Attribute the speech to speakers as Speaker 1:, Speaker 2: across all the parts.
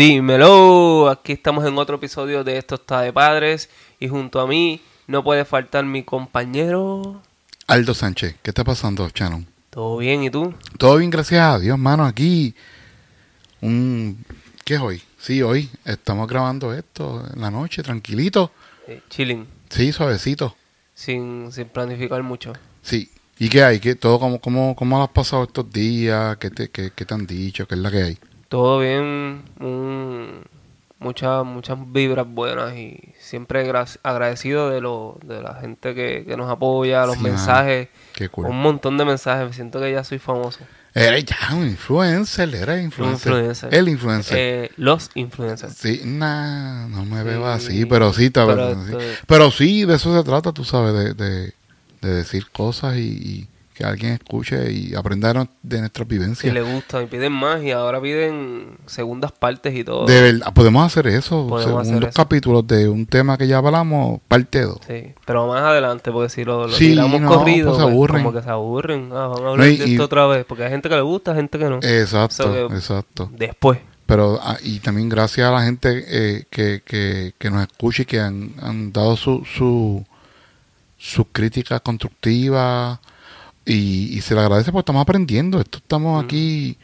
Speaker 1: Dímelo, aquí estamos en otro episodio de Esto está de padres y junto a mí no puede faltar mi compañero.
Speaker 2: Aldo Sánchez, ¿qué está pasando, Shannon?
Speaker 1: ¿Todo bien y tú?
Speaker 2: Todo bien, gracias a Dios, mano. Aquí, un... ¿qué es hoy? Sí, hoy estamos grabando esto en la noche, tranquilito.
Speaker 1: Eh, chilling,
Speaker 2: Sí, suavecito.
Speaker 1: sin, sin planificar mucho.
Speaker 2: Sí. ¿Y qué hay? ¿Qué, todo cómo, cómo, ¿Cómo has pasado estos días? ¿Qué te, qué, qué te han dicho? ¿Qué es la que hay?
Speaker 1: Todo bien, un- muchas muchas vibras buenas y siempre gra- agradecido de lo, de la gente que, que nos apoya, los
Speaker 2: Sí,
Speaker 1: mensajes,
Speaker 2: Qué cool.
Speaker 1: un montón de mensajes. Me siento que ya soy famoso.
Speaker 2: Eres ya un influencer, eres influencer.
Speaker 1: influencer.
Speaker 2: El influencer.
Speaker 1: Eh, los influencers.
Speaker 2: Sí, nah, no me veo
Speaker 1: Sí,
Speaker 2: así, pero sí, está
Speaker 1: pero
Speaker 2: Pero sí, de eso se trata, tú sabes, de, de, de decir cosas y, y que alguien escuche y aprenda no- de nuestras
Speaker 1: Si
Speaker 2: vivencias.
Speaker 1: le gusta, y piden más y ahora piden segundas partes y todo.
Speaker 2: De verdad, podemos hacer eso,
Speaker 1: Podemos hacer
Speaker 2: segundos
Speaker 1: eso.
Speaker 2: capítulos de un tema que ya hablamos, parte 2.
Speaker 1: Sí, pero más adelante, porque si lo, lo
Speaker 2: Sí,
Speaker 1: tiramos
Speaker 2: no,
Speaker 1: corrido,
Speaker 2: pues se
Speaker 1: pues,
Speaker 2: aburren.
Speaker 1: como que se aburren. Ah, vamos a hablar
Speaker 2: No, y-
Speaker 1: de
Speaker 2: y-
Speaker 1: esto otra vez, porque hay gente que le gusta, gente que no.
Speaker 2: Exacto,
Speaker 1: que-
Speaker 2: exacto.
Speaker 1: Después.
Speaker 2: Pero, ah, y también gracias a la gente eh, que, que, que nos escucha y que han, han dado su, su, sus críticas constructivas y, y se le agradece porque estamos aprendiendo. Esto estamos aquí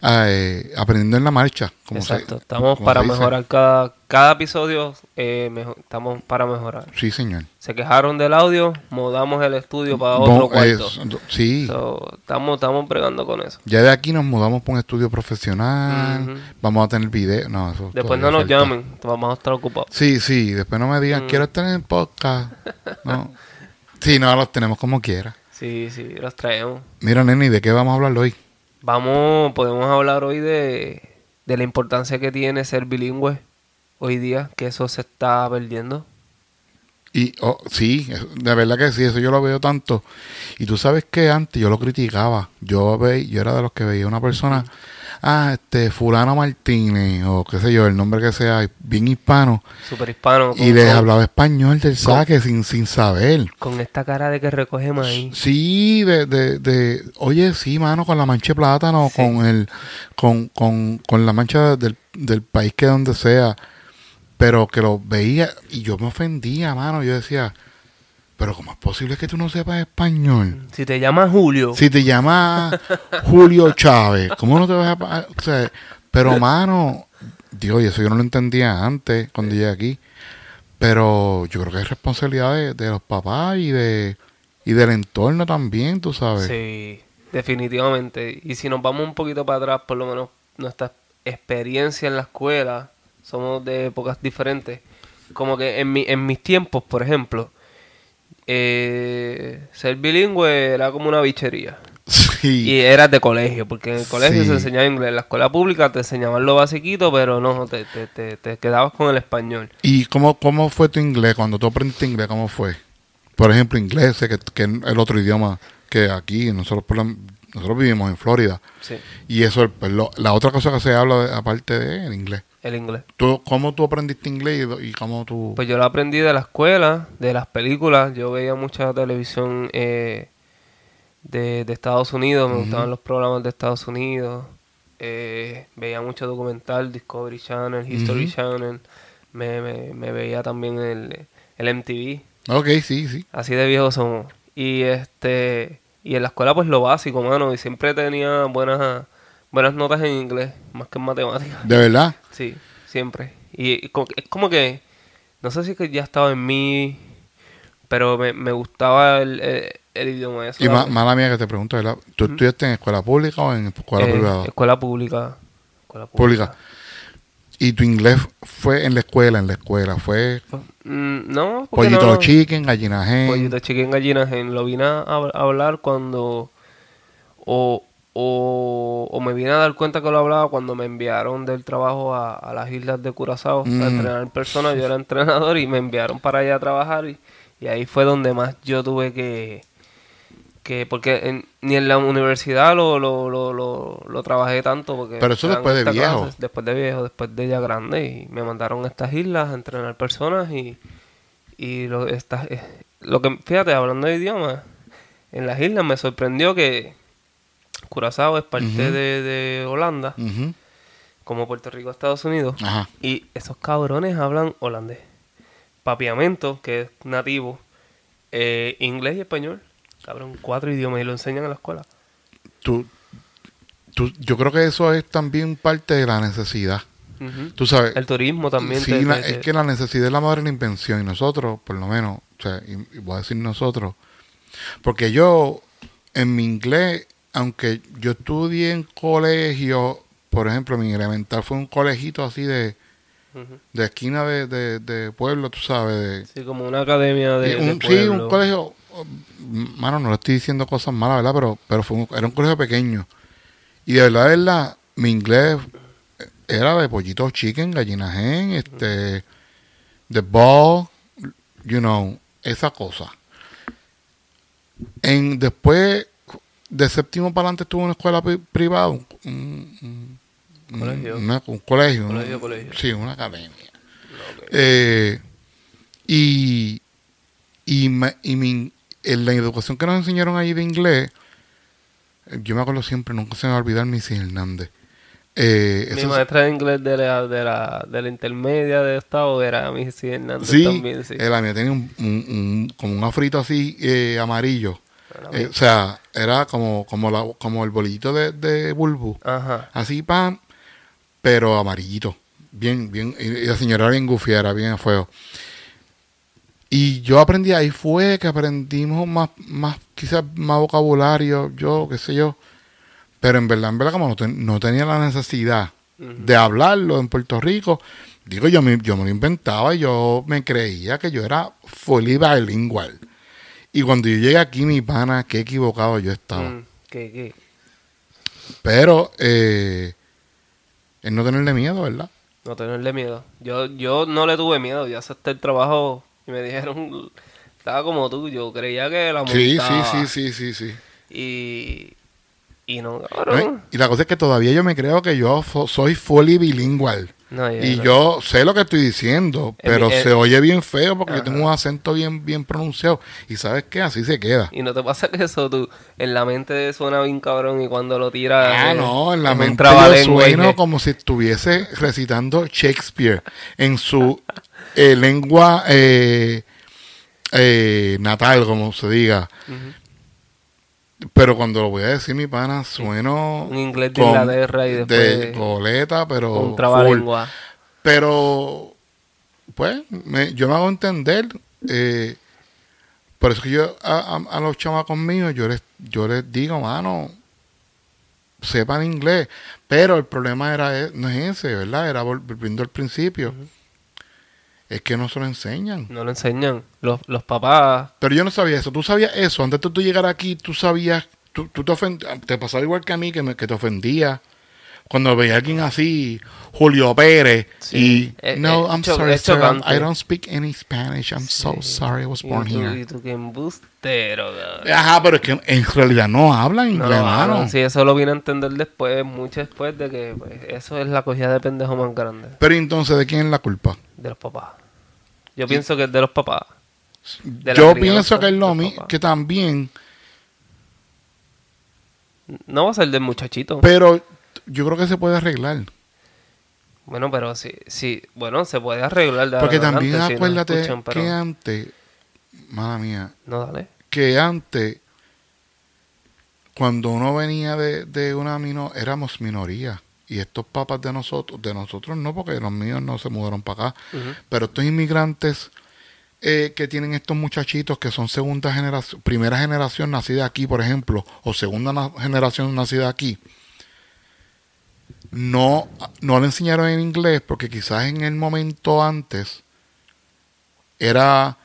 Speaker 2: eh, aprendiendo en la marcha. Como se-
Speaker 1: Exacto. estamos
Speaker 2: como
Speaker 1: para mejorar cada, cada episodio. eh, estamos para mejorar.
Speaker 2: Sí, señor.
Speaker 1: Se quejaron del audio, mudamos el estudio para otro cuarto.
Speaker 2: sí.
Speaker 1: So, estamos, estamos bregando con eso.
Speaker 2: Ya de aquí nos mudamos para un estudio profesional. Vamos a tener video. No, eso
Speaker 1: Después no nos
Speaker 2: falta.
Speaker 1: llamen, vamos a estar ocupados.
Speaker 2: Sí, sí. Después no me digan,
Speaker 1: Mm.
Speaker 2: quiero estar en el podcast. No. Sí, no, los tenemos como quiera.
Speaker 1: Sí, sí, los traemos.
Speaker 2: Mira, nene, ¿de qué vamos a hablar hoy?
Speaker 1: Vamos, podemos hablar hoy de, de la importancia que tiene ser bilingüe hoy día, que eso se está perdiendo.
Speaker 2: Y oh, sí, de verdad que sí, eso yo lo veo tanto. Y tú sabes que antes yo lo criticaba. Yo ve, yo era de los que veía una persona, ah, este, fulano Martínez, o qué sé yo, el nombre que sea, bien hispano,
Speaker 1: Super hispano.
Speaker 2: y
Speaker 1: con-
Speaker 2: les
Speaker 1: con-
Speaker 2: hablaba español del saque sin, sin saber.
Speaker 1: Con esta cara de que recoge maíz.
Speaker 2: Sí, de, de, de, oye, sí, mano, con la mancha de plátano,
Speaker 1: Sí.
Speaker 2: con el, con, con, con la mancha del, del país que donde sea, pero que lo veía y yo me ofendía, mano, yo decía, pero ¿cómo es posible que tú no sepas español?
Speaker 1: Si te llamas Julio,
Speaker 2: Si te llamas Julio Chávez, ¿cómo no te vas a... O sea, pero, mano, digo, y eso yo no lo entendía antes, cuando llegué aquí, pero yo creo que es responsabilidad de, de los papás y de y del entorno también, tú sabes.
Speaker 1: sí, definitivamente. Y si nos vamos un poquito para atrás, por lo menos nuestra experiencia en la escuela, somos de épocas diferentes. Como que en, mi, en mis tiempos, por ejemplo, eh, ser bilingüe era como una bichería.
Speaker 2: Sí.
Speaker 1: Y eras de colegio, porque en el colegio
Speaker 2: Sí.
Speaker 1: se enseñaba inglés. En la escuela pública te enseñaban lo basiquito, pero no, te, te, te, te quedabas con el español.
Speaker 2: ¿Y cómo, cómo fue tu inglés? Cuando tú aprendiste inglés, ¿cómo fue? Por ejemplo, inglés, que, que es el otro idioma que aquí, nosotros nosotros vivimos en Florida.
Speaker 1: Sí,
Speaker 2: Y eso, pues, la otra cosa que se habla aparte de el inglés.
Speaker 1: El inglés.
Speaker 2: ¿Tú, ¿Cómo tú aprendiste inglés y, y cómo tú...?
Speaker 1: Pues yo lo aprendí de la escuela, de las películas. Yo veía mucha televisión eh, de, de Estados Unidos, me gustaban los programas de Estados Unidos. eh, veía mucho documental, Discovery Channel, History. Channel. Me, me, me veía también el, el MTV.
Speaker 2: ok, sí, sí.
Speaker 1: Así de viejos somos. Y este y en la escuela pues lo básico, mano, y siempre tenía buenas buenas notas en inglés, más que en matemáticas.
Speaker 2: ¿De verdad?
Speaker 1: Sí, siempre. Y, es como que no sé si es que ya estaba en mí, pero me, me gustaba el, el, el idioma eso.
Speaker 2: Y ma- mala mía que te pregunto. ¿Tú estudiaste en escuela pública o en escuela
Speaker 1: Eh,
Speaker 2: privada?
Speaker 1: Escuela pública. Escuela
Speaker 2: Pública. ¿Y tu inglés fue en la escuela, en la escuela? ¿Fue
Speaker 1: Mm, no, porque
Speaker 2: pollito
Speaker 1: no,
Speaker 2: chicken, gallina hen?
Speaker 1: Pollito chicken gallinas en lo vine a, a hablar cuando o, o, o me vine a dar cuenta que lo hablaba cuando me enviaron del trabajo a, a las islas de Curazao
Speaker 2: Mm.
Speaker 1: a entrenar personas. Yo era entrenador y me enviaron para allá a trabajar y, y ahí fue donde más yo tuve que que porque en- ni en la universidad lo, lo, lo, lo, lo trabajé tanto porque
Speaker 2: Pero eso después de viejo.
Speaker 1: después de viejo después de ya grande y me mandaron a estas islas a entrenar personas y y lo estas eh, lo que fíjate hablando de idiomas en las islas me sorprendió que Curazao es parte de, de Holanda como Puerto Rico, Estados Unidos.
Speaker 2: Ajá.
Speaker 1: Y esos cabrones hablan holandés. Papiamento, que es nativo, eh, inglés y español. Cabrón, cuatro idiomas y lo enseñan en la escuela.
Speaker 2: Tú, tú, yo creo que eso es también parte de la necesidad. Tú sabes.
Speaker 1: El turismo también.
Speaker 2: Sí,
Speaker 1: te-
Speaker 2: la-
Speaker 1: te-
Speaker 2: es que la necesidad es la madre de la invención y nosotros, por lo menos, o sea, y, y voy a decir nosotros, porque yo en mi inglés, aunque yo estudié en colegio, por ejemplo, mi elemental fue un colegito así de, de esquina de, de, de pueblo, tú sabes, de,
Speaker 1: Sí, como una academia de,
Speaker 2: un-
Speaker 1: de
Speaker 2: sí,
Speaker 1: pueblo.
Speaker 2: un colegio, oh, mano, no le estoy diciendo cosas malas, ¿verdad? Pero, pero fue un- era un colegio pequeño. Y de verdad, de verdad, mi inglés era de pollito chicken, gallina gen, este, de ball, you know, esa cosa. En, después, de séptimo para adelante, estuve en una escuela pri- privada, un, un- un-
Speaker 1: Colegio.
Speaker 2: una- un colegio.
Speaker 1: Colegio, colegio.
Speaker 2: Sí, una academia. Eh, y y, me- y mi- en la educación que nos enseñaron ahí de inglés, yo me acuerdo siempre, nunca se me va a olvidar Missy Hernández. Eh,
Speaker 1: Mi
Speaker 2: eso-
Speaker 1: maestra de inglés de la, de la, de la intermedia de Estado era Missy Hernández
Speaker 2: sí,
Speaker 1: también, sí.
Speaker 2: eh, la mía tenía un, un- un- como un afrito así eh, amarillo. Eh, o sea, era como, como, la, como el bolillito de, de bulbu.
Speaker 1: Ajá.
Speaker 2: Así, pan, pero amarillito. Bien, bien. Y, la señora era bien gufiera, bien feo. Y yo aprendí, ahí fue que aprendimos más, más quizás más vocabulario, yo, qué sé yo. Pero en verdad, en verdad, como no, ten- no tenía la necesidad de hablarlo en Puerto Rico, digo, yo me, yo me lo inventaba y yo me creía que yo era fully bilingual. Y cuando yo llegué aquí, mi pana, qué equivocado yo estaba.
Speaker 1: Mm, ¿Qué, qué?
Speaker 2: Pero, eh, es no tenerle miedo, ¿verdad?
Speaker 1: No tenerle miedo. Yo, yo no le tuve miedo. Yo acepté el trabajo y me dijeron, estaba como tú. Yo creía que la
Speaker 2: Sí, sí,
Speaker 1: montaba.
Speaker 2: sí, sí, sí, sí.
Speaker 1: Y, y no.
Speaker 2: Y la cosa es que todavía yo me creo que yo soy fully bilingual.
Speaker 1: No,
Speaker 2: Y
Speaker 1: no.
Speaker 2: yo sé lo que estoy diciendo,
Speaker 1: En
Speaker 2: pero se oye bien feo porque yo tengo un acento bien, bien pronunciado. Y sabes qué, así se queda.
Speaker 1: Y no te pasa que eso tú en la mente suena bien cabrón y cuando lo tiras.
Speaker 2: Ah,
Speaker 1: eh,
Speaker 2: no, en la mente yo sueno como si estuviese recitando Shakespeare en su eh, lengua eh, natal, como se diga. Pero cuando lo voy a decir, mi pana, sueno...
Speaker 1: Un inglés de Inglaterra y
Speaker 2: De
Speaker 1: después
Speaker 2: goleta, pero...
Speaker 1: un trabalengua.
Speaker 2: Pero, pues, me- yo me hago entender. eh, por eso que yo a, a- a los chamacos míos, yo les, yo les digo, mano, sepan inglés. Pero el problema era e- no es ese, ¿verdad? Era vol- volviendo al principio. Es que no se lo enseñan.
Speaker 1: No lo enseñan. Los, los papás.
Speaker 2: Pero yo no sabía eso. Tú sabías eso. Antes de tú llegar aquí, tú sabías. Tú, tú te, ofend- te pasaba igual que a mí, que, me, que te ofendía. Cuando veía a alguien así, Julio Pérez,
Speaker 1: Sí.
Speaker 2: y.
Speaker 1: Eh,
Speaker 2: no,
Speaker 1: eh,
Speaker 2: I'm sorry, sir. I'm-. I don't speak any Spanish. I'm so sorry I was
Speaker 1: Y
Speaker 2: born
Speaker 1: tú,
Speaker 2: here.
Speaker 1: y tú que embustero, cabrón.
Speaker 2: Ajá, pero es que en realidad no hablan inglés,
Speaker 1: no, sí, eso lo vine a entender después, mucho después de que pues, eso es la cogida de pendejo más grande
Speaker 2: Pero entonces, ¿de quién es la culpa?
Speaker 1: de los papás. Yo pienso que es de los papás. De
Speaker 2: Yo pienso que es lo mismo, que también,
Speaker 1: No va a ser del muchachito.
Speaker 2: pero yo creo que se puede arreglar.
Speaker 1: bueno, pero sí, sí, bueno, se puede arreglar. de
Speaker 2: Porque también
Speaker 1: si
Speaker 2: acuérdate
Speaker 1: escuchan, pero-
Speaker 2: que antes, mala mía,
Speaker 1: No, dale.
Speaker 2: que antes, cuando uno venía de, de una mino, éramos minoría. Y estos papas de nosotros, de nosotros no, porque los míos no se mudaron para acá, pero estos inmigrantes eh, que tienen estos muchachitos que son segunda generación, primera generación nacida aquí, por ejemplo, o segunda generación nacida aquí, no, no le enseñaron en inglés porque quizás en el momento antes era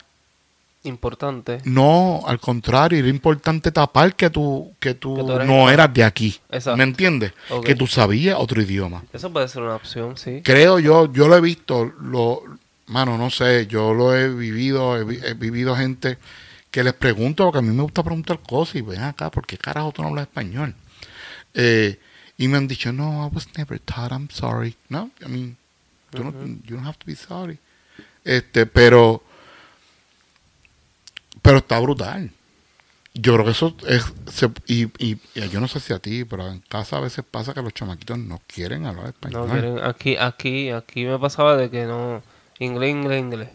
Speaker 1: Importante.
Speaker 2: no, al contrario, era importante tapar que tú, que tú,
Speaker 1: Que tú eres
Speaker 2: no eras de aquí.
Speaker 1: Exacto.
Speaker 2: ¿Me entiendes? Que tú sabías otro idioma.
Speaker 1: Eso puede ser una opción, sí.
Speaker 2: Creo yo, yo lo he visto, lo, mano, no sé, yo lo he vivido, he, he vivido gente que les pregunto, porque a mí me gusta preguntar cosas y ven acá, ¿por qué carajo tú no hablas español? Eh, y me han dicho, no, I was never taught, I'm sorry. No, I mean, tú no- you don't have to be sorry. Este, pero, pero está brutal. Yo creo que eso es. se- y, y- y yo no sé si a ti, pero en casa a veces pasa que los chamaquitos no quieren hablar español.
Speaker 1: No quieren, aquí, aquí, aquí me pasaba de que no, inglés, inglés, inglés.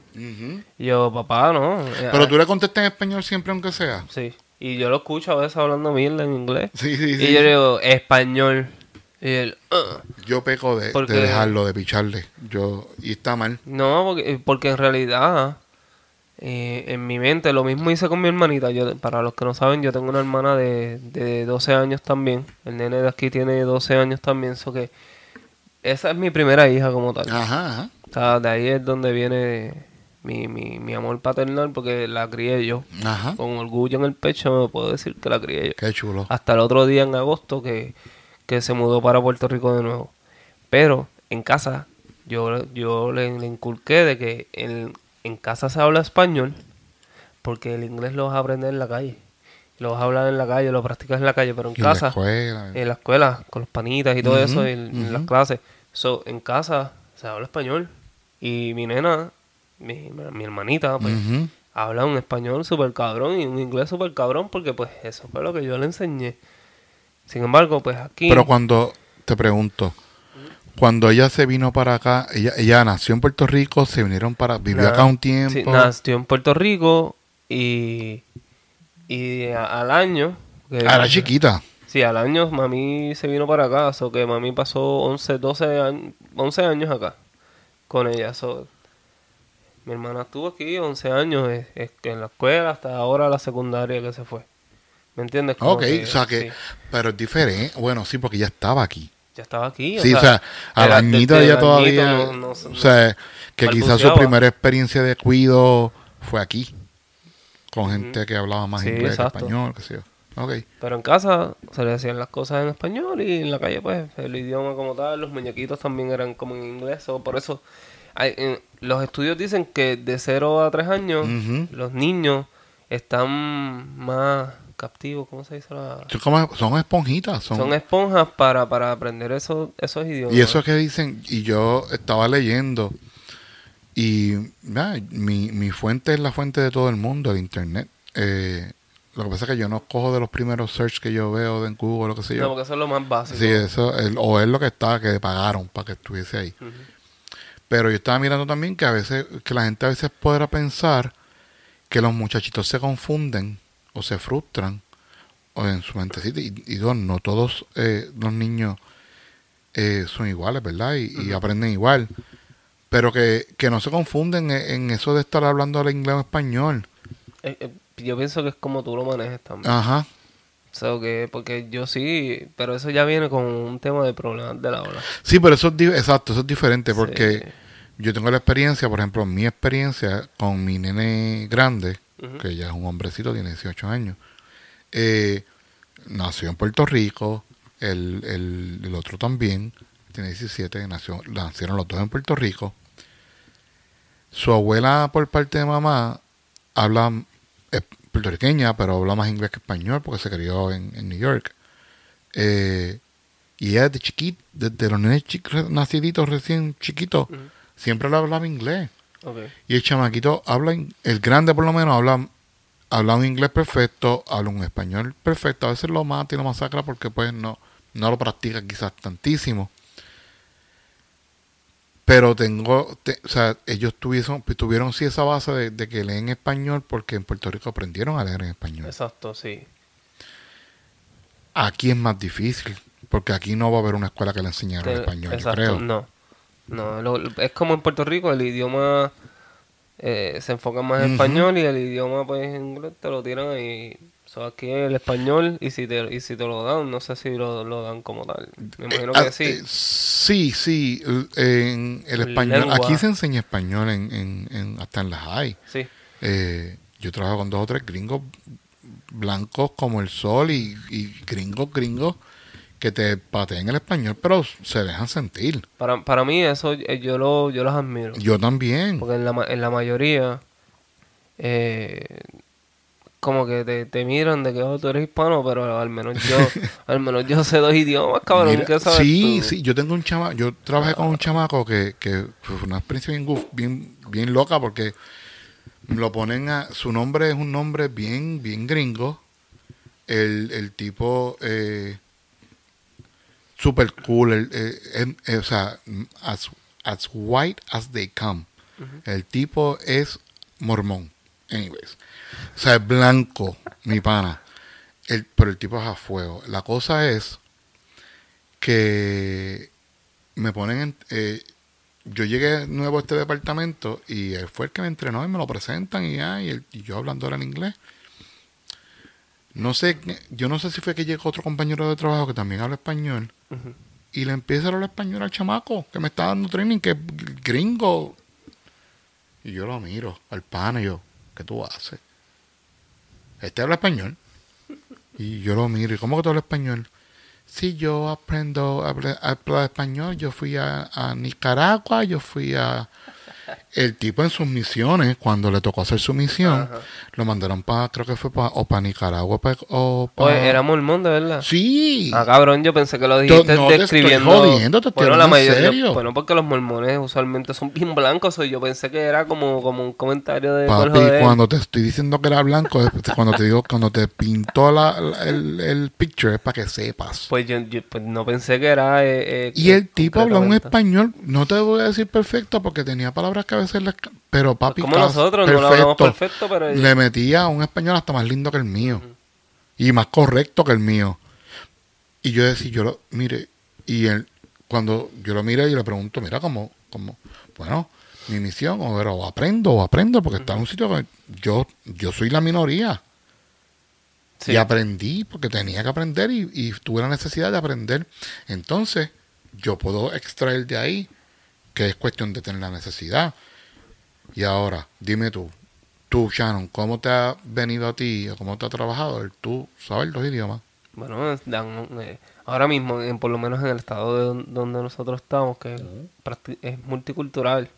Speaker 1: Yo, papá, no. eh,
Speaker 2: Pero
Speaker 1: ah,
Speaker 2: tú le contestas en español siempre, aunque sea.
Speaker 1: Sí. Y yo lo escucho a veces hablando mierda en inglés.
Speaker 2: Sí, sí, sí.
Speaker 1: Y yo le digo, español. Y él, "Ah".
Speaker 2: Yo peco de,
Speaker 1: Porque-
Speaker 2: de dejarlo, de picharle. Yo, y está mal.
Speaker 1: No, porque, porque en realidad, eh, en mi mente, lo mismo hice con mi hermanita. Yo, para los que no saben, yo tengo una hermana de, de 12 años también. El nene de aquí tiene 12 años también. So que esa es mi primera hija como tal.
Speaker 2: Ajá, ajá.
Speaker 1: O sea, de ahí es donde viene mi, mi, mi amor paternal, porque la crié yo.
Speaker 2: Ajá.
Speaker 1: Con orgullo en el pecho, me puedo decir que la crié yo.
Speaker 2: Qué chulo.
Speaker 1: Hasta el otro día en agosto que, que se mudó para Puerto Rico de nuevo. Pero en casa, yo, yo le, le inculqué de que en, en casa se habla español, porque el inglés lo vas a aprender en la calle. Lo vas a hablar en la calle, lo practicas en la calle, pero en
Speaker 2: Y en la
Speaker 1: casa,
Speaker 2: escuela.
Speaker 1: en la escuela, con los panitas y todo eso, en, en las clases. So, en casa se habla español. Y mi nena, mi, mi hermanita, pues, habla un español súper cabrón y un inglés súper cabrón porque pues eso fue lo que yo le enseñé. Sin embargo, pues aquí...
Speaker 2: Pero cuando, te pregunto, cuando ella se vino para acá, ella, ella nació en Puerto Rico, se vinieron para, vivió acá un
Speaker 1: sí,
Speaker 2: tiempo.
Speaker 1: nació en Puerto Rico y, y a- al año... que-
Speaker 2: Ah, era chiquita.
Speaker 1: Sí, al año mami se vino para acá, so que mami pasó 11, 12 años, 11 años acá con ella. so, mi hermana estuvo aquí 11 años es, es que en la escuela hasta ahora la secundaria que se fue. ¿Me entiendes? Como
Speaker 2: Ok, o sea que,
Speaker 1: sí,
Speaker 2: pero es diferente. Bueno, sí, porque ella estaba aquí.
Speaker 1: ya estaba aquí.
Speaker 2: Sí, o sea, al añito
Speaker 1: desde
Speaker 2: ella
Speaker 1: el
Speaker 2: todavía,
Speaker 1: no- no-
Speaker 2: o sea, que quizás su primera experiencia de cuido fue aquí, con gente que hablaba más
Speaker 1: Sí,
Speaker 2: inglés
Speaker 1: exacto.
Speaker 2: que español, qué sé yo. Ok,
Speaker 1: Pero en casa se le decían las cosas en español y en la calle, pues, el idioma como tal, los muñequitos también eran como en inglés. o por eso, hay- en- los estudios dicen que de 0 a 3 años, los niños están más captivos, ¿cómo se dice? La-
Speaker 2: Son esponjitas, son,
Speaker 1: Son esponjas para, para aprender esos, esos idiomas.
Speaker 2: y eso que dicen, y yo estaba leyendo, y mi, mi fuente es la fuente de todo el mundo, el internet. Eh, lo que pasa es que yo no cojo de los primeros search que yo veo en Google, lo que sé yo.
Speaker 1: No, porque eso es lo más básico.
Speaker 2: Sí, eso, el- o es lo que está, que pagaron para que estuviese ahí.
Speaker 1: Ujú.
Speaker 2: Pero yo estaba mirando también que a veces, que la gente a veces podrá pensar que los muchachitos se confunden o se frustran o en su mentecita. Y, y no todos eh, los niños eh, son iguales, ¿verdad? Y, y aprenden igual. Pero que, que no se confunden en, en eso de estar hablando el inglés o español.
Speaker 1: Eh, eh, yo pienso que es como tú lo manejes también.
Speaker 2: Ajá.
Speaker 1: So que, porque yo sí, pero eso ya viene con un tema de problemas de la ola.
Speaker 2: Sí, pero eso es, exacto, eso es diferente porque
Speaker 1: Sí.
Speaker 2: yo tengo la experiencia, por ejemplo, mi experiencia con mi nene grande, que ya es un hombrecito, tiene 18 años, eh, nació en Puerto Rico, el, el, el otro también, tiene 17, nació, nacieron los dos en Puerto Rico. Su abuela, por parte de mamá, habla es puertorriqueña, pero habla más inglés que español porque se crió en, en New York. Eh, y ella desde chiquito, desde los re- naciditos recién chiquitos, siempre le hablaba inglés. Y el chamaquito habla, el grande por lo menos habla, habla un inglés perfecto, habla un español perfecto. A veces lo mata y lo masacra porque pues no, no lo practica quizás tantísimo. Pero tengo, te- o sea, ellos tuvieron, tuvieron sí esa base de, de que leen español porque en Puerto Rico aprendieron a leer en español.
Speaker 1: Exacto, sí.
Speaker 2: Aquí es más difícil, porque aquí no va a haber una escuela que le enseñaron
Speaker 1: Te-
Speaker 2: español,
Speaker 1: exacto,
Speaker 2: yo creo.
Speaker 1: No. No, lo- es como en Puerto Rico, el idioma eh, se enfoca más en español y el idioma pues en inglés te lo tiran ahí. So, aquí el español y si te, y si te lo dan, no sé si lo, lo dan como tal. Me imagino
Speaker 2: Ah,
Speaker 1: que sí.
Speaker 2: eh, sí, sí. el- En el español.
Speaker 1: lengua.
Speaker 2: Aquí se enseña español en, en, en- hasta en las high.
Speaker 1: Sí.
Speaker 2: Eh, yo trabajo con dos o tres gringos blancos como el sol y, y gringos, gringos que te patean el español, pero se dejan sentir.
Speaker 1: Para, para mí eso eh, yo lo yo los admiro.
Speaker 2: Yo también.
Speaker 1: Porque en la, en la mayoría, eh, como que te, te miran de que oh, tú eres hispano, pero al menos yo, al menos yo sé dos idiomas, cabrón.
Speaker 2: Mira,
Speaker 1: ¿qué sabes
Speaker 2: sí,
Speaker 1: tú?
Speaker 2: sí, yo tengo un chamaco, yo trabajé con un chamaco que, que fue una experiencia bien, bien, bien loca porque lo ponen a, su nombre es un nombre bien, bien gringo, El, el tipo eh, super cool, el, eh, eh, o sea, as, as white as they come. El tipo es mormón, anyways. O sea, es blanco, mi pana. El, pero el tipo es a fuego. La cosa es que me ponen en... eh, yo llegué nuevo a este departamento y él fue el que me entrenó y me lo presentan y, ya, y, él- y yo hablando ahora en inglés. No sé, yo no sé si fue que llegó otro compañero de trabajo que también habla español y le empieza a hablar español al chamaco que me está dando training, que es gringo. Y yo lo miro al pana y yo, ¿qué tú haces? Este habla español. Y yo lo miro, ¿y cómo que tú hablas español? Sí, yo aprendo hablar español. Yo fui a Nicaragua, yo fui a... El tipo en sus misiones, cuando le tocó hacer su misión,
Speaker 1: Ajá.
Speaker 2: lo mandaron para, creo que fue para, o para Nicaragua pa- o para...
Speaker 1: Oye, era mormón, de verdad.
Speaker 2: Sí.
Speaker 1: Ah, cabrón, yo pensé que lo dijiste
Speaker 2: no te estoy
Speaker 1: describiendo.
Speaker 2: jodiendo, te estoy
Speaker 1: bueno, la mayoría,
Speaker 2: serio.
Speaker 1: bueno, porque los mormones usualmente son bien blancos, o yo pensé que era como, como un comentario de
Speaker 2: Papi, cuando te estoy diciendo que era blanco, cuando te digo, cuando te pintó la, la- el, el picture, es para que sepas.
Speaker 1: Pues yo, yo, pues no pensé que era. eh, eh,
Speaker 2: Y el tipo hablaba un español, no te voy a decir perfecto porque tenía palabras que veces Pero papi,
Speaker 1: Como nosotros, no lo hablamos perfecto, pero.
Speaker 2: Le metía un español hasta más lindo que el mío. Y más correcto que el mío. Y yo decía, yo lo, mire, y él, cuando yo lo miré y le pregunto, mira, como, como, bueno, mi misión, o, era, o aprendo, o aprendo, porque está en un sitio que yo, yo soy la minoría.
Speaker 1: sí.
Speaker 2: Y aprendí porque tenía que aprender y, y tuve la necesidad de aprender. Entonces, yo puedo extraer de ahí que es cuestión de tener la necesidad. Y ahora, dime tú, tú, Shannon, ¿cómo te ha venido a ti o cómo te ha trabajado el tú saber los idiomas?
Speaker 1: Bueno, eh, ahora mismo, en, por lo menos en el estado de don- donde nosotros estamos, que es multicultural.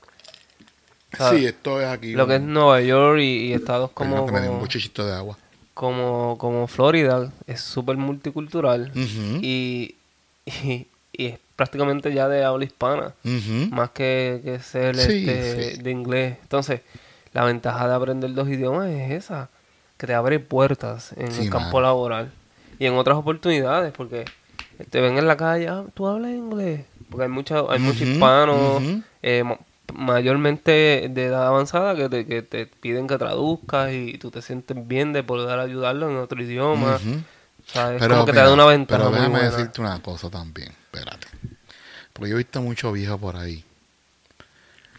Speaker 1: ¿sabes?
Speaker 2: Sí, esto es aquí.
Speaker 1: Lo que es Nueva York y, y estados
Speaker 2: Perdón,
Speaker 1: como,
Speaker 2: que me dio un
Speaker 1: como,
Speaker 2: de agua.
Speaker 1: como, como Florida es súper multicultural
Speaker 2: Ujú,
Speaker 1: y, y, y es prácticamente ya de habla hispana, más que, que ser
Speaker 2: Sí,
Speaker 1: este,
Speaker 2: sí.
Speaker 1: de inglés. Entonces, la ventaja de aprender dos idiomas es esa, que te abre puertas en
Speaker 2: Sí,
Speaker 1: el campo laboral y en otras oportunidades, porque te ven en la calle, ah, tú hablas inglés, porque hay muchos hay muchos hispanos, eh, ma- mayormente de edad avanzada, que te, que te piden que traduzcas y tú te sientes bien de poder ayudarlo en otro idioma.
Speaker 2: Ujú.
Speaker 1: O sea, es
Speaker 2: Pero,
Speaker 1: como que te
Speaker 2: mira,
Speaker 1: da una ventaja
Speaker 2: pero déjame decirte una cosa también, espérate. Porque yo he visto muchos viejos por ahí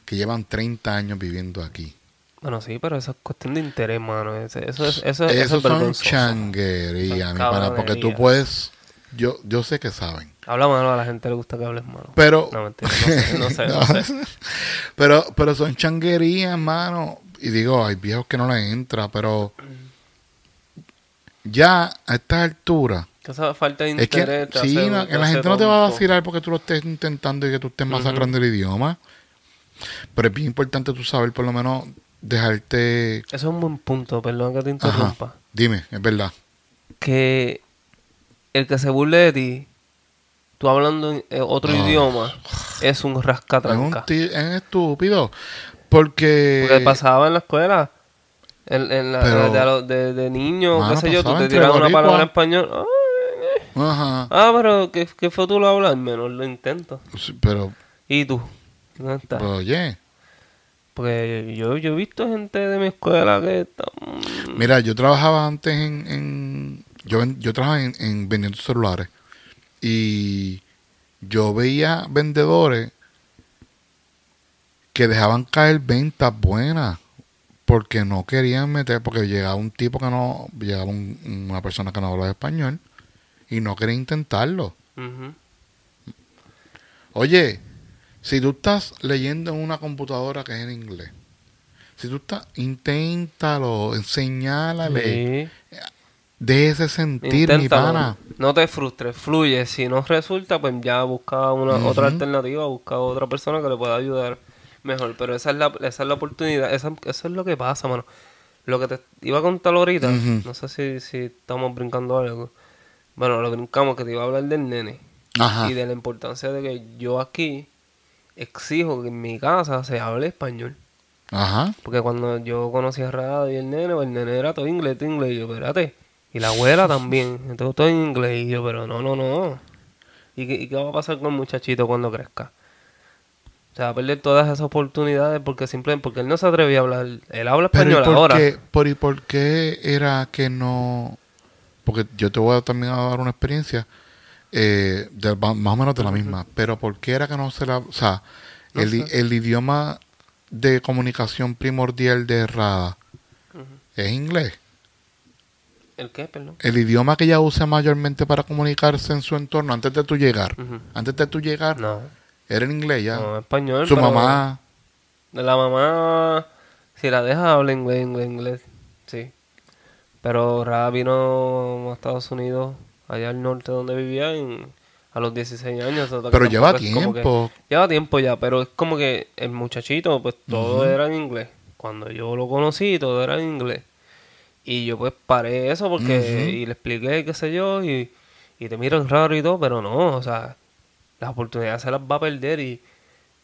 Speaker 2: que llevan 30 años viviendo aquí.
Speaker 1: Bueno, sí, pero eso es cuestión de interés, mano. Eso, eso es, eso, eso
Speaker 2: Eso
Speaker 1: es
Speaker 2: son changuería, mi pana, porque tú puedes, yo, yo sé que saben,
Speaker 1: Habla malo, a la gente le gusta que hables malo.
Speaker 2: pero,
Speaker 1: No, mentira, no sé, no sé, no sé.
Speaker 2: pero, pero son changuerías, hermano. Y digo, hay viejos que no les entra, pero ya a estas alturas,
Speaker 1: Que esa falta de
Speaker 2: es que
Speaker 1: interés te
Speaker 2: sí, que la
Speaker 1: hace
Speaker 2: gente no te va a vacilar porque tú lo estés intentando y que tú estés masacrando el idioma. Pero es bien importante tú saber, por lo menos, dejarte.
Speaker 1: Eso es un buen punto, perdón que te
Speaker 2: Ajá.
Speaker 1: interrumpa.
Speaker 2: Dime, es verdad.
Speaker 1: Que el que se burle de ti, tú hablando en eh, otro
Speaker 2: Ah.
Speaker 1: idioma, es un
Speaker 2: Es un
Speaker 1: rascatranca.
Speaker 2: es estúpido. Porque.
Speaker 1: Porque pasaba en la escuela. En, en la,
Speaker 2: Pero-
Speaker 1: de, de, de niño,
Speaker 2: Mano,
Speaker 1: qué sé yo, tú te tiras una palabra en español. "Ay, eh".
Speaker 2: Ajá.
Speaker 1: Ah, pero ¿qué, qué fue tú lo hablas? Menos lo intento.
Speaker 2: Sí, Pero,
Speaker 1: ¿Y tú? ¿Dónde estás?
Speaker 2: oye,
Speaker 1: Porque yo, yo he visto gente de mi escuela que está... mm,
Speaker 2: mira, yo trabajaba antes en. en- yo, yo trabajaba en, en vendiendo celulares. Y yo veía vendedores que dejaban caer ventas buenas porque no querían meter, porque llegaba un tipo que no, llegaba un- una persona que no hablaba español y no quería intentarlo. Oye, si tú estás leyendo en una computadora que es en inglés, si tú estás, inténtalo, enseñálale,
Speaker 1: Sí.
Speaker 2: déjese sentir, mi pana.
Speaker 1: No te frustres, fluye. Si no resulta, pues ya busca una otra alternativa, busca otra persona que le pueda ayudar mejor. Pero esa es la, esa es la oportunidad, esa- eso es lo que pasa, mano. Lo que te iba a contar ahorita, no sé si, si estamos brincando algo. Bueno, lo brincamos, que te iba a hablar del nene.
Speaker 2: Ajá.
Speaker 1: Y de la importancia de que yo aquí exijo que en mi casa se hable español.
Speaker 2: Ajá.
Speaker 1: Porque cuando yo conocí a Radio y el nene, pues el nene era todo inglés, todo inglés. Y yo, espérate, Y la abuela también. Entonces todo en inglés. Y yo, pero no, no, no. ¿Y qué, y qué va a pasar con el muchachito cuando crezca? O sea, va a perder todas esas oportunidades porque simplemente porque él no se atrevía a hablar. Él habla
Speaker 2: Pero ¿y
Speaker 1: español
Speaker 2: por
Speaker 1: ahora.
Speaker 2: qué, por, ¿y por qué era que no...? Porque yo te voy a también a dar una experiencia eh, de- más o menos de la misma. Pero ¿por qué era que no se la... O sea,
Speaker 1: No
Speaker 2: el, el idioma de comunicación primordial de Rada es inglés.
Speaker 1: ¿El qué, perdón?
Speaker 2: El idioma que ella usa mayormente para comunicarse en su entorno antes de tu llegar. Antes de tu llegar,
Speaker 1: No,
Speaker 2: era en inglés ya.
Speaker 1: no, español.
Speaker 2: su mamá...
Speaker 1: La mamá, si la deja, habla inglés, inglés, inglés. Sí. Pero Ra vino a Estados Unidos, allá al norte donde vivía, en- a los 16 años.
Speaker 2: Pero lleva
Speaker 1: que-
Speaker 2: tiempo.
Speaker 1: lleva tiempo ya, pero es como que el muchachito, pues todo era en inglés. Cuando yo lo conocí, todo era en inglés. Y yo pues paré eso porque, y le expliqué, qué sé yo, y, y te miran raro y todo, pero no, o sea, las oportunidades se las va a perder y,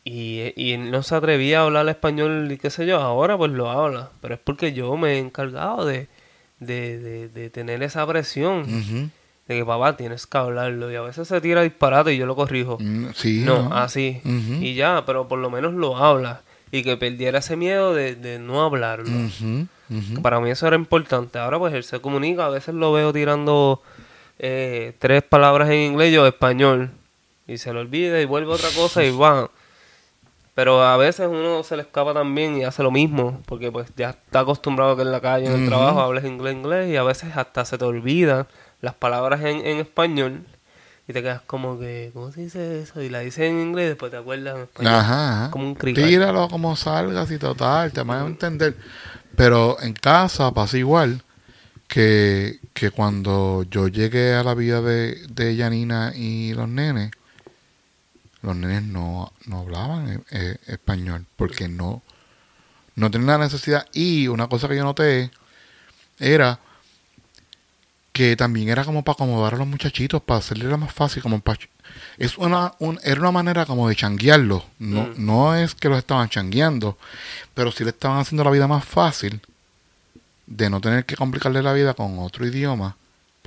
Speaker 1: y, y él no se atrevía a hablar español y qué sé yo, ahora pues lo habla, pero es porque yo me he encargado de, de, de, de tener esa presión, de que papá tienes que hablarlo, y a veces se tira disparate y yo lo corrijo.
Speaker 2: Mm, Sí,
Speaker 1: No, así. Y ya, pero por lo menos lo habla. Y que perdiera ese miedo de, de no hablarlo. Para mí eso era importante. Ahora pues él se comunica. A veces lo veo tirando eh, tres palabras en inglés yo español. Y se lo olvida y vuelve otra cosa y va. Pero a veces uno se le escapa también y hace lo mismo. Porque pues ya está acostumbrado que en la calle, en el trabajo, hables inglés, inglés. Y a veces hasta se te olvidan las palabras en, en español. Y te quedas como que, ¿cómo se dice eso? Y la dices en inglés y después te acuerdas en español.
Speaker 2: Ajá, ajá.
Speaker 1: Como un crical.
Speaker 2: Tíralo como salgas y total, te van a entender. Pero en casa pasa igual que, que cuando yo llegué a la vida de, de Yanina y los nenes, los nenes no, no hablaban eh, eh, español porque no, no tenían la necesidad. Y una cosa que yo noté era que también era como para acomodar a los muchachitos, para hacerles más fácil, como para... Es una, un- era una manera como de changuearlos. No,
Speaker 1: Mm.
Speaker 2: no es que los estaban changueando, pero sí le estaban haciendo la vida más fácil de no tener que complicarle la vida con otro idioma.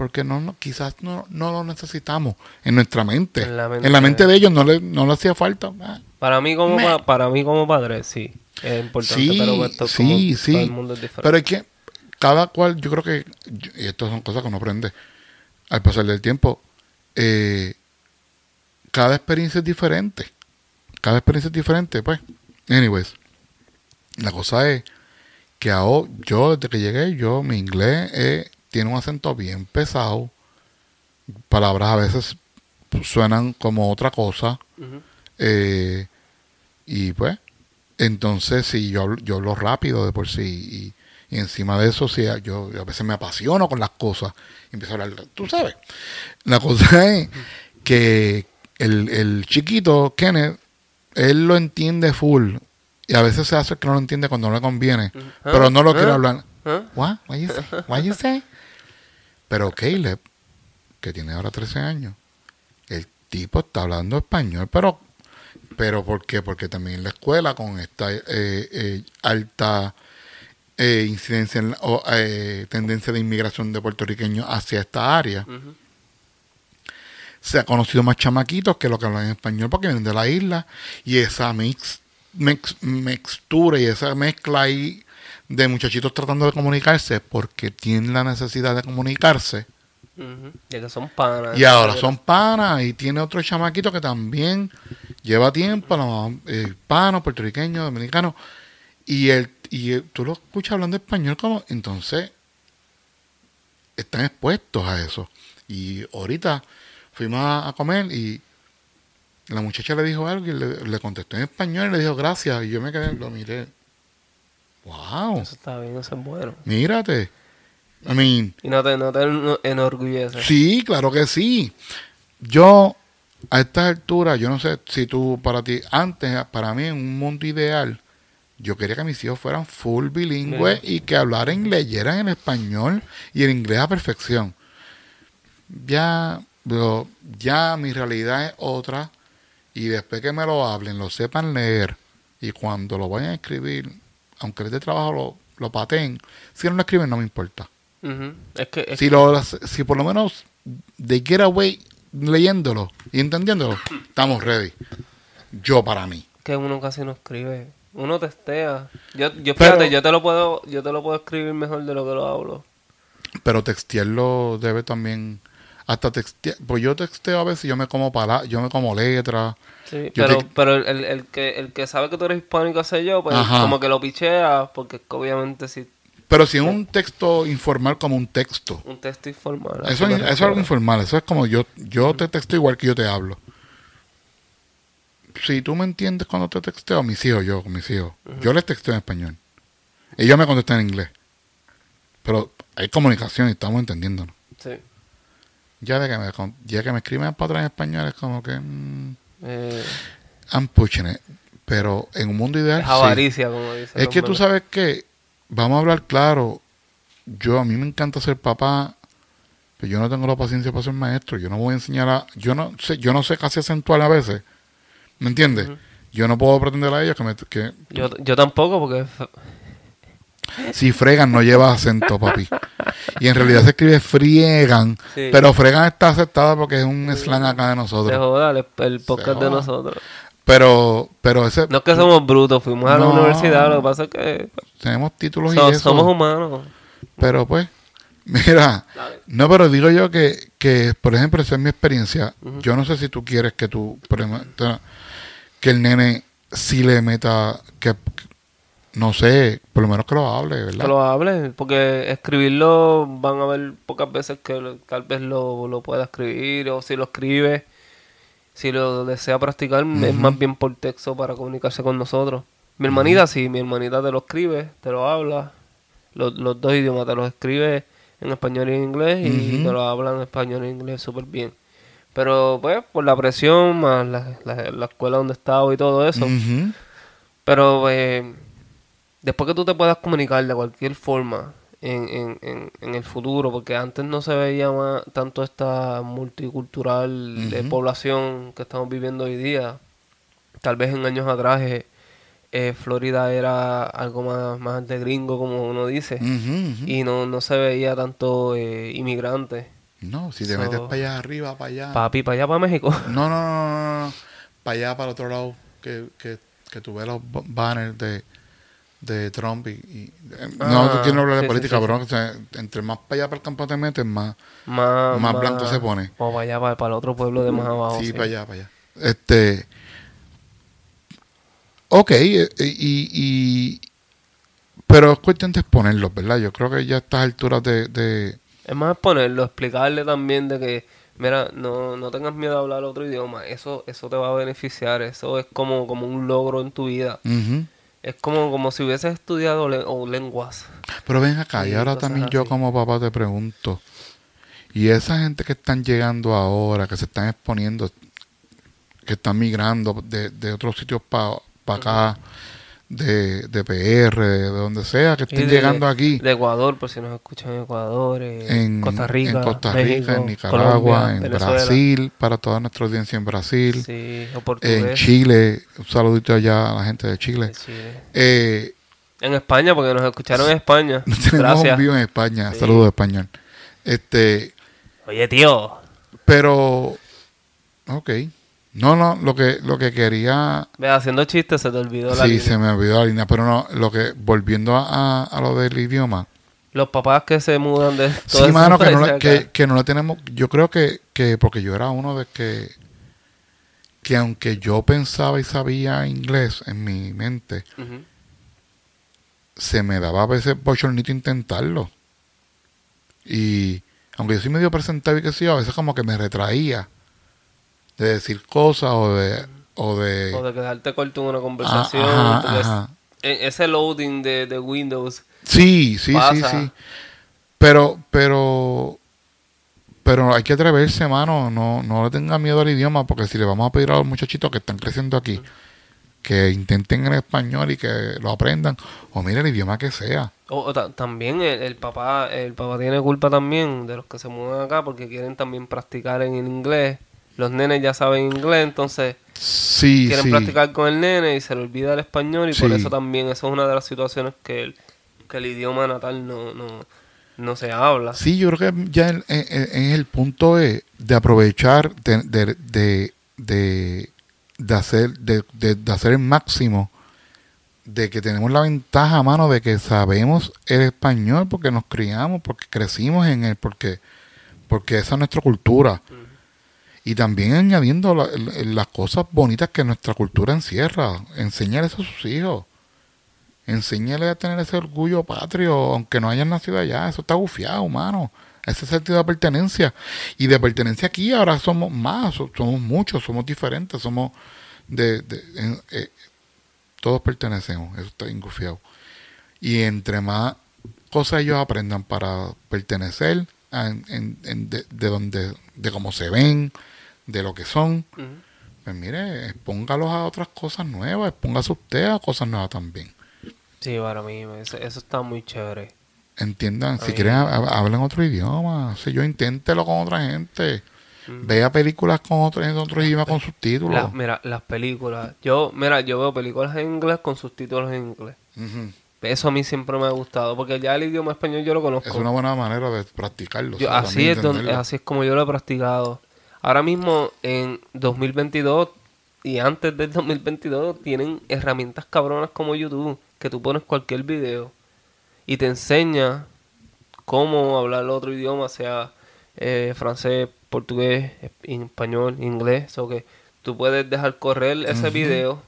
Speaker 2: Porque no, no quizás no, no lo necesitamos en nuestra mente.
Speaker 1: En la mente.
Speaker 2: En la mente de ellos no le, no le hacía falta. Ah,
Speaker 1: Para mí como pa- para mí como padre, sí. Es importante,
Speaker 2: Sí,
Speaker 1: pero pues, esto es
Speaker 2: sí,
Speaker 1: como
Speaker 2: sí.
Speaker 1: todo el mundo es diferente.
Speaker 2: Pero es que cada cual, yo creo que, y estas son cosas que uno aprende al pasar del tiempo, eh, cada experiencia es diferente. Cada experiencia es diferente, pues. Anyways, la cosa es que ahora, yo desde que llegué, yo, mi inglés eh, tiene un acento bien pesado. Palabras a veces suenan como otra cosa. Eh, y pues, entonces si yo, hablo- yo hablo rápido de por sí y, y encima de eso, sí, yo, yo a veces me apasiono con las cosas y empiezo a hablar, tú sabes. La cosa es que el, el chiquito, Kenneth, él lo entiende full y a veces se hace que no lo entiende cuando no le conviene, pero no lo quiere
Speaker 1: ah,
Speaker 2: hablar. What? What you say? What you say? Pero Caleb, que tiene ahora 13 años, el tipo está hablando español, pero pero ¿por qué? Porque también en la escuela con esta eh, eh, alta eh, incidencia en o eh, tendencia de inmigración de puertorriqueños hacia esta área, se ha conocido más chamaquitos que los que hablan español porque vienen de la isla y esa mix, mix- mixtura y esa mezcla ahí de muchachitos tratando de comunicarse porque tienen la necesidad de comunicarse.
Speaker 1: Ya que son panas.
Speaker 2: y ahora son panas y tiene otro chamaquito que también lleva tiempo, no, eh, hispano, puertorriqueño, dominicano y el y el- tú lo escuchas hablando español como entonces están expuestos a eso y ahorita fuimos a, a comer y la muchacha le dijo algo y le, le contestó en español y le dijo gracias y yo me quedé lo miré wow
Speaker 1: Eso está bien, eso es bueno.
Speaker 2: mírate I mean
Speaker 1: Y no te, no te enorgullece.
Speaker 2: Sí, claro que sí. Yo, a estas alturas, yo no sé si tú, para ti, antes, para mí, en un mundo ideal, yo quería que mis hijos fueran full bilingües y que hablaran leyeran en español y en inglés a perfección. Ya, pero ya mi realidad es otra y después que me lo hablen, lo sepan leer y cuando lo vayan a escribir, aunque les de trabajo lo, lo pateen, si no lo escriben no me importa.
Speaker 1: Es que, es
Speaker 2: Si, lo, si por lo menos de Get Away leyéndolo y entendiéndolo, estamos ready. Yo para mí.
Speaker 1: que uno casi no escribe. Uno testea. Yo, yo
Speaker 2: Pero-
Speaker 1: fíjate, yo te lo puedo, yo te lo puedo escribir mejor de lo que lo hablo.
Speaker 2: Pero textearlo debe también hasta textear, pues yo texteo a veces, yo me como para, yo me como letras.
Speaker 1: Sí, pero,
Speaker 2: te-
Speaker 1: pero el, el- que, el que sabe que tú eres hispánico, sé yo, pues
Speaker 2: Ajá.
Speaker 1: como que lo pichea, porque obviamente si
Speaker 2: Pero si es un texto informal como un texto.
Speaker 1: un texto informal.
Speaker 2: Eso, es- eso es algo informal, eso es como yo, yo te texto igual que yo te hablo. Si tú me entiendes cuando te texteo, mis hijos, yo con mis hijos, yo les texteo en español. Ellos me contestan en inglés. Pero hay comunicación y estamos entendiéndonos. Ya de que me, ya que me escriben para atrás en español es como que... mm,
Speaker 1: Eh,
Speaker 2: I'm pushing it. Pero en un mundo ideal...
Speaker 1: es
Speaker 2: sí.
Speaker 1: avaricia, como dicen.
Speaker 2: Es que tú sabes que, vamos a hablar claro, yo a mí me encanta ser papá, pero yo no tengo la paciencia para ser maestro. Yo no voy a enseñar a, yo no sé, yo no sé casi acentuar a veces, ¿me entiendes? Yo no puedo pretender a ellos que, me, que
Speaker 1: Yo, yo tampoco, porque
Speaker 2: si fregan no lleva acento, papi. Y en realidad se escribe friegan,
Speaker 1: Sí.
Speaker 2: pero fregan está aceptada porque es un slang acá de
Speaker 1: se
Speaker 2: nosotros.
Speaker 1: joda el, el podcast de nosotros.
Speaker 2: Pero, pero ese,
Speaker 1: No es que somos brutos, fuimos a la
Speaker 2: No.
Speaker 1: universidad, lo que pasa es que
Speaker 2: tenemos títulos
Speaker 1: so-
Speaker 2: y eso.
Speaker 1: somos humanos.
Speaker 2: Pero pues, mira,
Speaker 1: Dale.
Speaker 2: no, pero digo yo que, que, por ejemplo, esa es mi experiencia. Yo no sé si tú quieres que tú, que el nene sí le meta, que, no sé, por lo menos que lo hable, ¿verdad?
Speaker 1: Que lo hable, porque escribirlo van a haber pocas veces que lo- tal vez lo, lo pueda escribir, o si lo escribe, si lo desea practicar, es más bien por texto para comunicarse con nosotros. Mi hermanita sí, mi hermanita te lo escribe, te lo habla, los, los dos idiomas, te los escribe en español y en inglés, y te lo habla en español e inglés súper bien. Pero pues, por la presión, más la, la, la escuela donde estaba y todo eso, pero eh, después que tú te puedas comunicar de cualquier forma en, en, en, en el futuro, porque antes no se veía más tanto esta multicultural de población que estamos viviendo hoy día. Tal vez en años atrás eh, eh, Florida era algo más, más de gringo, como uno dice, y no, no se veía tanto eh, inmigrantes.
Speaker 2: No, si te
Speaker 1: So-
Speaker 2: metes para allá arriba, para allá.
Speaker 1: Papi, para allá, para México.
Speaker 2: No, no, no, no, no, Para allá, para el otro lado, que, que, que tú ves los banners de, de Trump y... y- eh, no,
Speaker 1: Ah,
Speaker 2: tú quieres hablar de
Speaker 1: sí,
Speaker 2: política,
Speaker 1: sí,
Speaker 2: pero o sea, entre más para allá para el campo te metes, más...
Speaker 1: Más,
Speaker 2: Más blanco se pone.
Speaker 1: O para allá, para, para el otro pueblo de más abajo.
Speaker 2: sí, para allá, para allá. Este... Ok, eh, y, y... Pero es cuestión de exponerlos, ¿verdad? Yo creo que ya a estas alturas de... de
Speaker 1: Es más ponerlo, explicarle también de que, mira, no, no tengas miedo a hablar otro idioma, eso, eso te va a beneficiar, eso es como, como un logro en tu vida.
Speaker 2: Ujú.
Speaker 1: Es como, como si hubieses estudiado le- o lenguas.
Speaker 2: Pero ven acá, y ahora también yo como papá te pregunto, y esa gente que están llegando ahora, que se están exponiendo, que están migrando de, de otros sitios para acá, de, de PR, de donde sea, que estén
Speaker 1: de-
Speaker 2: llegando aquí,
Speaker 1: De Ecuador, por si nos escuchan en Ecuador, eh,
Speaker 2: en
Speaker 1: Costa Rica,
Speaker 2: en Costa Rica,
Speaker 1: México,
Speaker 2: en Nicaragua,
Speaker 1: Colombia,
Speaker 2: en
Speaker 1: Venezuela.
Speaker 2: Brasil, para toda nuestra audiencia en Brasil,
Speaker 1: Sí,
Speaker 2: en. Chile, un saludito allá a la gente de Chile.
Speaker 1: de Chile.
Speaker 2: Eh,
Speaker 1: En España, porque nos escucharon en España.
Speaker 2: tenemos
Speaker 1: Gracias.
Speaker 2: un vivo en España,
Speaker 1: Sí.
Speaker 2: saludos de español. Este,
Speaker 1: Oye, tío.
Speaker 2: Pero, ok. No, no, lo que, lo que quería,
Speaker 1: Ve, haciendo chistes se te olvidó la
Speaker 2: sí,
Speaker 1: línea.
Speaker 2: se me olvidó la línea, pero no, lo que, volviendo a, a- a lo del idioma,
Speaker 1: Los papás que se mudan de
Speaker 2: sí,
Speaker 1: todos esos
Speaker 2: mano, que no, le- que, que no le tenemos, yo creo que, que, porque yo era uno de que, que aunque yo pensaba y sabía inglés en mi mente, se me daba a veces bochornito intentarlo. Y aunque yo soy medio presentado y que sí, a veces como que me retraía de decir cosas o de... O de,
Speaker 1: O de quedarte corto en una
Speaker 2: Ah,
Speaker 1: conversación.
Speaker 2: ajá,
Speaker 1: e- ese loading de, de Windows.
Speaker 2: Sí, sí, sí,
Speaker 1: Pasa.
Speaker 2: sí. Pero, pero, pero hay que atreverse, mano. No, no le tenga miedo al idioma, porque si le vamos a pedir a los muchachitos que están creciendo aquí que intenten en español y que lo aprendan, o mire el idioma que sea.
Speaker 1: O, o ta- también el, el papá el papá tiene culpa también de los que se mudan acá porque quieren también practicar en el inglés. Los nenes ya saben inglés, entonces
Speaker 2: Sí,
Speaker 1: quieren
Speaker 2: sí.
Speaker 1: practicar con el nene y se le olvida el español y por eso también eso es una de las situaciones que el, que el idioma natal no, no, no se habla.
Speaker 2: Sí, yo creo que ya en, en- en el punto de, de aprovechar, de, de, de, de- de hacer, de, de- hacer el máximo, de que tenemos la ventaja, mano, de que sabemos el español porque nos criamos, porque crecimos en él, porque, porque esa es nuestra cultura. Y también añadiendo las cosas bonitas que nuestra cultura encierra. Enseñarles a sus hijos. Enséñale a tener ese orgullo patrio, aunque no hayan nacido allá. Eso está bufiado, mano. Ese sentido de pertenencia. Y de pertenencia aquí ahora somos más, so- somos muchos, somos diferentes, somos de... eh, todos pertenecemos, eso está engufiado. Y entre más cosas ellos aprendan para pertenecer, en, en- en- de, de donde, de cómo se ven, de lo que son,
Speaker 1: Ujú.
Speaker 2: pues mire, expóngalos a otras cosas nuevas, expóngase usted a cosas nuevas también.
Speaker 1: Sí, para mí, eso, eso está muy chévere.
Speaker 2: Entiendan, si
Speaker 1: Ahí.
Speaker 2: quieren ha- ha- hablen otro idioma, si yo inténtelo con otra gente, vea películas con otro, en otro idioma con subtítulos.
Speaker 1: La- mira, las películas. Yo, mira, yo veo películas en inglés con subtítulos en inglés.
Speaker 2: Ujú.
Speaker 1: Eso a mí siempre me ha gustado, porque ya el idioma español yo lo conozco.
Speaker 2: Es una buena manera de practicarlo.
Speaker 1: Yo-
Speaker 2: o sea,
Speaker 1: así, es donde, así es como yo lo he practicado. Ahora mismo, en 2022 y antes del 2022, tienen herramientas cabronas como YouTube, que tú pones cualquier video y te enseña cómo hablar otro idioma, sea eh, francés, portugués, es- español, inglés. O que tú puedes dejar correr ese video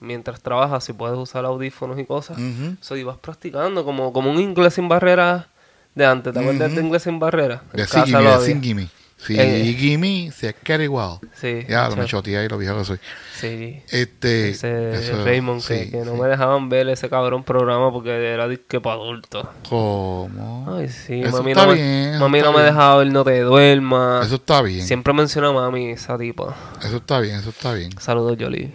Speaker 1: mientras trabajas, si puedes usar audífonos y cosas. So, y vas practicando como, como un inglés sin barreras de antes. ¿Te acuerdas de inglés sin barreras?
Speaker 2: De sí, gimme, sin gimme. Si
Speaker 1: Eh.
Speaker 2: gimme, se queda igual.
Speaker 1: Sí,
Speaker 2: Ya, lo me choteé ahí lo viejo que soy.
Speaker 1: Sí.
Speaker 2: Este,
Speaker 1: Ese
Speaker 2: eso-
Speaker 1: Raymond que,
Speaker 2: sí,
Speaker 1: que no
Speaker 2: sí.
Speaker 1: me dejaban ver ese cabrón programa porque era disque para adultos.
Speaker 2: ¿Cómo?
Speaker 1: Ay, sí,
Speaker 2: Eso
Speaker 1: mami, no, me-
Speaker 2: bien,
Speaker 1: mami no me
Speaker 2: bien.
Speaker 1: dejaba ver No te duermas.
Speaker 2: Eso está bien.
Speaker 1: Siempre menciona a mami esa tipa.
Speaker 2: Eso está bien, eso está bien.
Speaker 1: Saludos, Jolie.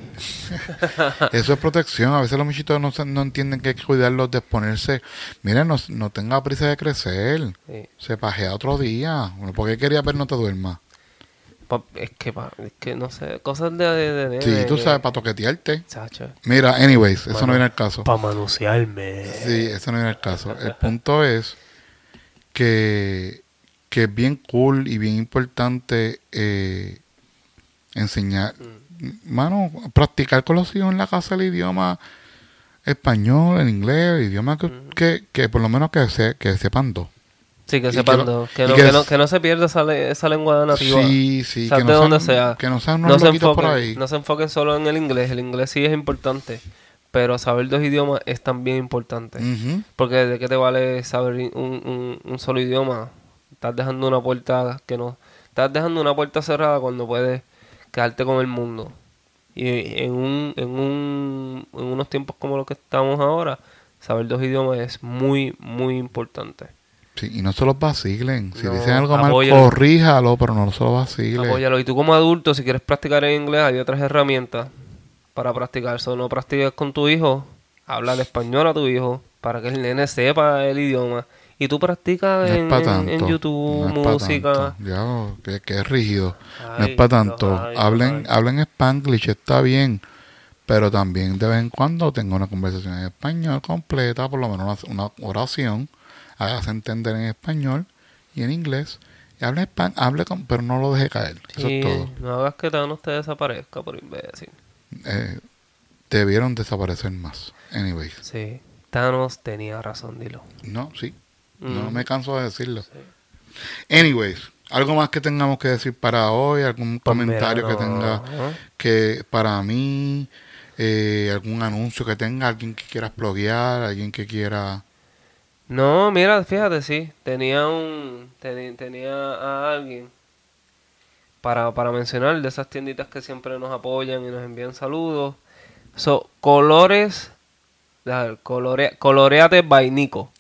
Speaker 2: Eso es protección. A veces los muchachitos no, no entienden que hay que cuidarlos de exponerse. Miren, no, no tenga prisa de crecer.
Speaker 1: Sí.
Speaker 2: Se pajea otro día. ¿Por qué quería ver No te duermas?
Speaker 1: Es que, es que no sé, cosas de, de, de
Speaker 2: Sí, tú sabes, para toquetearte.
Speaker 1: Chacho.
Speaker 2: Mira, anyways, eso no viene al caso.
Speaker 1: Para manosearme.
Speaker 2: Sí, eso no viene al caso. El punto es que, que es bien cool y bien importante eh, enseñar, mano, practicar con los hijos en la casa el idioma español, el inglés, el idioma que, que, que por lo menos que, se, que sepan dos.
Speaker 1: Sí, que sepan
Speaker 2: que no-
Speaker 1: dos. Que no,
Speaker 2: que
Speaker 1: no, que no se pierda esa, le- esa lengua nativa.
Speaker 2: Sí, sí,
Speaker 1: sea,
Speaker 2: que
Speaker 1: de
Speaker 2: no,
Speaker 1: donde
Speaker 2: sean,
Speaker 1: sea.
Speaker 2: que no sean
Speaker 1: no
Speaker 2: unos
Speaker 1: se,
Speaker 2: por ahí.
Speaker 1: no se enfoquen solo en el inglés. El inglés sí es importante. Pero saber dos idiomas es también importante. Porque de qué te vale saber un, un, un solo idioma. Estás dejando una puerta que no. Estás dejando una puerta cerrada cuando puedes quedarte con el mundo. Y en un, en un en unos tiempos como los que estamos ahora, saber dos idiomas es muy, muy importante.
Speaker 2: Sí, y no se los vacilen. Si
Speaker 1: No,
Speaker 2: dicen algo mal, corríjalo, pero no se los vacilen.
Speaker 1: Apóyalo. Y tú como adulto, si quieres practicar en inglés, hay otras herramientas para practicar. Eso no practiques con tu hijo. Habla el español a tu hijo para que el nene sepa el idioma. Y tú practicas
Speaker 2: No
Speaker 1: en, YouTube,
Speaker 2: no
Speaker 1: música.
Speaker 2: Ya, que, que es rígido. no es para tanto. hablen, hablen Spanglish, está bien. Pero también de vez en cuando tenga una conversación en español completa, por lo menos una, una oración. Hágase entender en español y en inglés. Y hable, espan- hable con, pero no lo deje caer. Eso
Speaker 1: Sí,
Speaker 2: es todo.
Speaker 1: no hagas que Thanos te desaparezca por imbécil.
Speaker 2: Eh, debieron desaparecer más. Anyways.
Speaker 1: Sí. Thanos tenía razón, dilo.
Speaker 2: No, sí. No
Speaker 1: Mm.
Speaker 2: me canso de decirlo. Anyways, algo más que tengamos que decir para hoy, algún
Speaker 1: Pues mira,
Speaker 2: comentario que
Speaker 1: no,
Speaker 2: tenga
Speaker 1: ¿no?
Speaker 2: que para mí, eh, algún anuncio que tenga, alguien que quiera bloguear, alguien que quiera...
Speaker 1: No, mira, fíjate, sí. Tenía un. teni- tenía a alguien para, para mencionar de esas tienditas que siempre nos apoyan y nos envían saludos. So, colores. colorea- coloreate.
Speaker 2: Coloreate, vainico.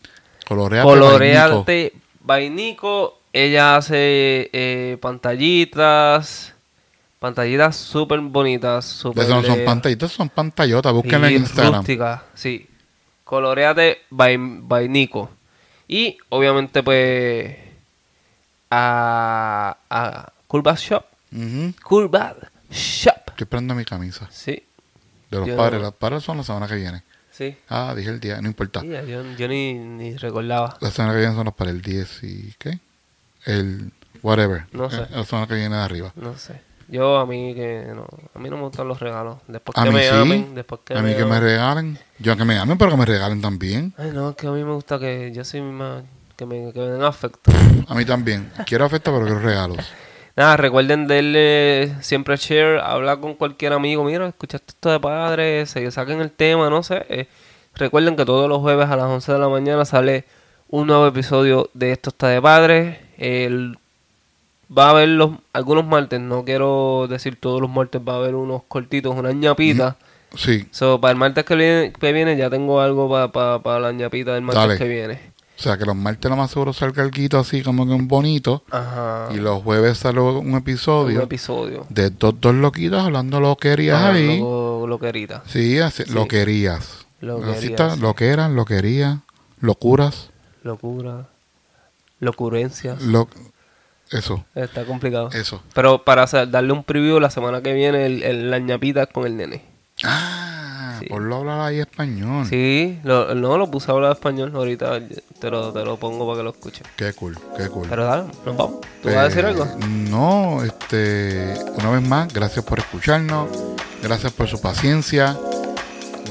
Speaker 1: Coloreate by Nico. Ella hace eh, pantallitas. Pantallitas súper bonitas. Súper
Speaker 2: Eso no son pantallitas, son pantallotas. Búsquenla en Instagram.
Speaker 1: rústica, sí. Coloreate by, by Nico. Y obviamente, pues. A. A Curva Shop.
Speaker 2: Ujú.
Speaker 1: Curva Shop.
Speaker 2: Estoy esperando mi camisa.
Speaker 1: Sí,
Speaker 2: De los
Speaker 1: Yo
Speaker 2: padres.
Speaker 1: no-
Speaker 2: Los padres son la semana que viene.
Speaker 1: sí.
Speaker 2: Ah, dije el día, no importa.
Speaker 1: Sí, yo, yo ni, ni recordaba.
Speaker 2: La semana que viene son los para el 10 y ¿qué? El whatever.
Speaker 1: No sé.
Speaker 2: Eh, La semana que viene de arriba.
Speaker 1: No sé. Yo a mí que no, a mí no me gustan los regalos. Después
Speaker 2: A
Speaker 1: que
Speaker 2: mí
Speaker 1: me
Speaker 2: sí.
Speaker 1: amen, después que
Speaker 2: a mí que me regalen. Yo que me amen, pero que me regalen también.
Speaker 1: Ay, no, es que a mí me gusta que yo soy más que me, que me den afecto.
Speaker 2: A mí también. Quiero afecto, pero quiero regalos.
Speaker 1: Nada, recuerden darle siempre share, hablar con cualquier amigo. Mira, escuchaste esto de padres, se saquen el tema, no sé. Eh, recuerden que todos los jueves a las 11 de la mañana sale un nuevo episodio de Esto está de padres. El- va a haber los, algunos martes, no quiero decir todos los martes, va a haber unos cortitos, unas ñapitas.
Speaker 2: Sí.
Speaker 1: So, para el martes que viene, que viene ya tengo algo para la ñapita del martes
Speaker 2: Dale.
Speaker 1: que viene.
Speaker 2: O sea, que los martes lo más seguro salga algo así como que un bonito.
Speaker 1: Ajá.
Speaker 2: Y los jueves sale un
Speaker 1: un
Speaker 2: episodio
Speaker 1: episodio.
Speaker 2: de dos, dos loquitos hablando loquerías
Speaker 1: Ah,
Speaker 2: ahí.
Speaker 1: loco- loquerita.
Speaker 2: Sí, así,
Speaker 1: Sí.
Speaker 2: loquerías.
Speaker 1: Loquerías,
Speaker 2: Así está,
Speaker 1: sí.
Speaker 2: loqueras, loquerías, locuras.
Speaker 1: Locura. Locurencias.
Speaker 2: Lo, eso,
Speaker 1: Está complicado.
Speaker 2: eso.
Speaker 1: Pero para darle un preview la semana que viene, el, el- la ñapita con el nene.
Speaker 2: Ah,
Speaker 1: Sí.
Speaker 2: por lo hablar ahí español.
Speaker 1: Sí, lo- no lo puse a hablar español. Ahorita te lo, te lo pongo para que lo escuches.
Speaker 2: Qué cool, qué cool.
Speaker 1: Pero dale, nos vamos. ¿Tú vas a decir
Speaker 2: Eh,
Speaker 1: algo?
Speaker 2: No, este, una vez más, gracias por escucharnos, gracias por su paciencia,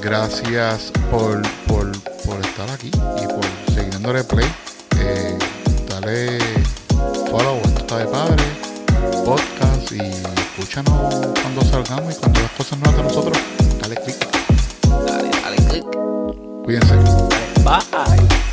Speaker 2: gracias por, por, por estar aquí y por seguir dándole play. Eh, dale de Padres, podcast y escúchanos cuando salgamos y cuando las cosas no de nosotros, dale click.
Speaker 1: Dale, dale click.
Speaker 2: Cuídense. Bye.